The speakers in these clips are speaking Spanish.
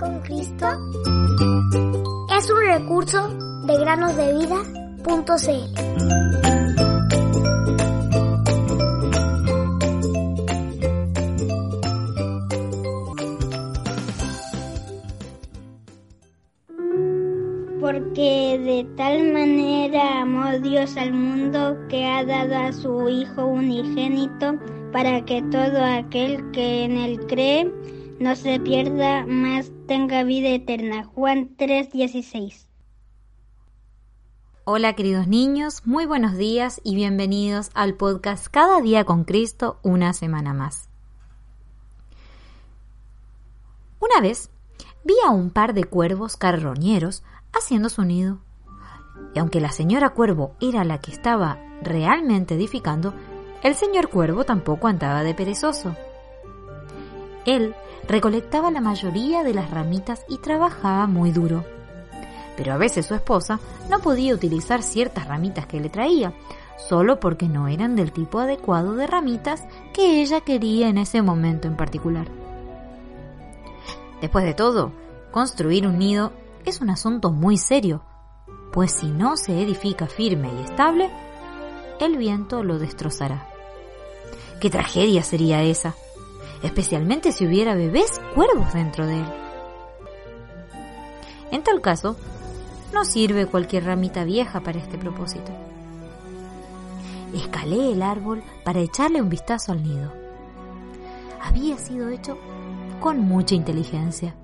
con Cristo es un recurso de granosdevida.cl. Porque de tal manera amó Dios al mundo que ha dado a su Hijo unigénito para que todo aquel que en él cree no se pierda, más tenga vida eterna. Juan 3:16. Hola queridos niños, muy buenos días y bienvenidos al podcast Cada día con Cristo, una semana más. Una vez vi a un par de cuervos carroñeros haciendo su nido. Y aunque la señora cuervo era la que estaba realmente edificando, el señor cuervo tampoco andaba de perezoso. Él recolectaba la mayoría de las ramitas y trabajaba muy duro. Pero a veces su esposa no podía utilizar ciertas ramitas que le traía, solo porque no eran del tipo adecuado de ramitas que ella quería en ese momento en particular. Después de todo, construir un nido es un asunto muy serio, pues si no se edifica firme y estable, el viento lo destrozará. ¿Qué tragedia sería esa? Especialmente si hubiera bebés cuervos dentro de él. En tal caso, no sirve cualquier ramita vieja para este propósito. Escalé el árbol para echarle un vistazo al nido. Había sido hecho con mucha inteligencia.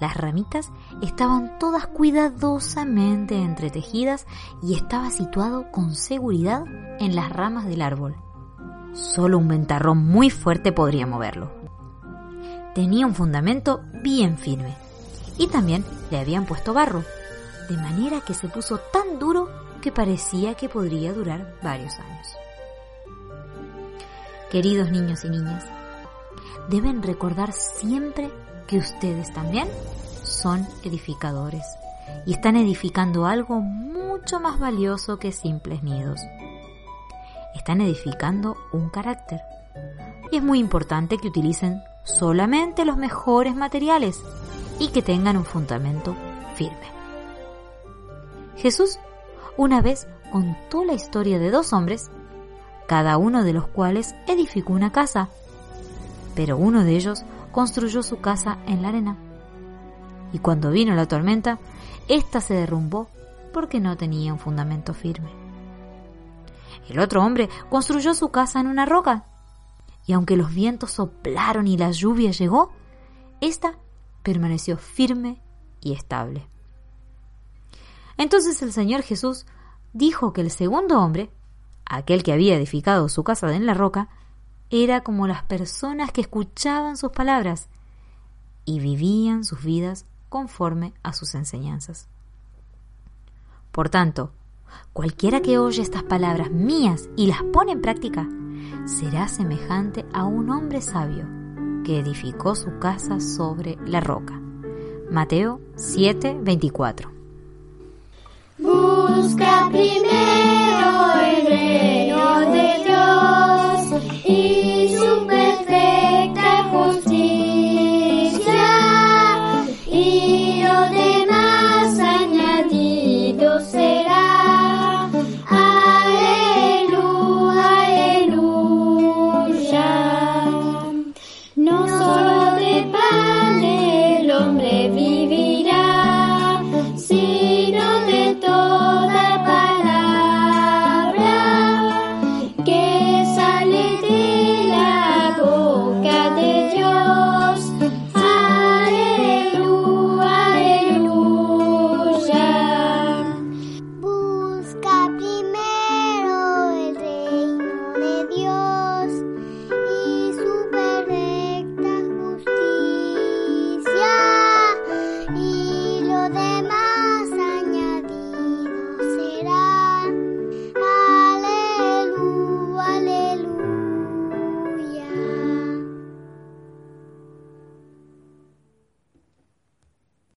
Las ramitas estaban todas cuidadosamente entretejidas y estaba situado con seguridad en las ramas del árbol. Solo un ventarrón muy fuerte podría moverlo. Tenía un fundamento bien firme y también le habían puesto barro, de manera que se puso tan duro que parecía que podría durar varios años. Queridos niños y niñas, deben recordar siempre que ustedes también son edificadores y están edificando algo mucho más valioso que simples nidos. Están edificando un carácter. Y es muy importante que utilicen solamente los mejores materiales y que tengan un fundamento firme. Jesús una vez contó la historia de dos hombres, cada uno de los cuales edificó una casa, pero uno de ellos construyó su casa en la arena. Y cuando vino la tormenta, ésta se derrumbó porque no tenía un fundamento firme. El otro hombre construyó su casa en una roca, y aunque los vientos soplaron y la lluvia llegó, ésta permaneció firme y estable. Entonces el Señor Jesús dijo que el segundo hombre, aquel que había edificado su casa en la roca, era como las personas que escuchaban sus palabras y vivían sus vidas conforme a sus enseñanzas. Por tanto, cualquiera que oye estas palabras mías y las pone en práctica, será semejante a un hombre sabio que edificó su casa sobre la roca. Mateo 7:24 Busca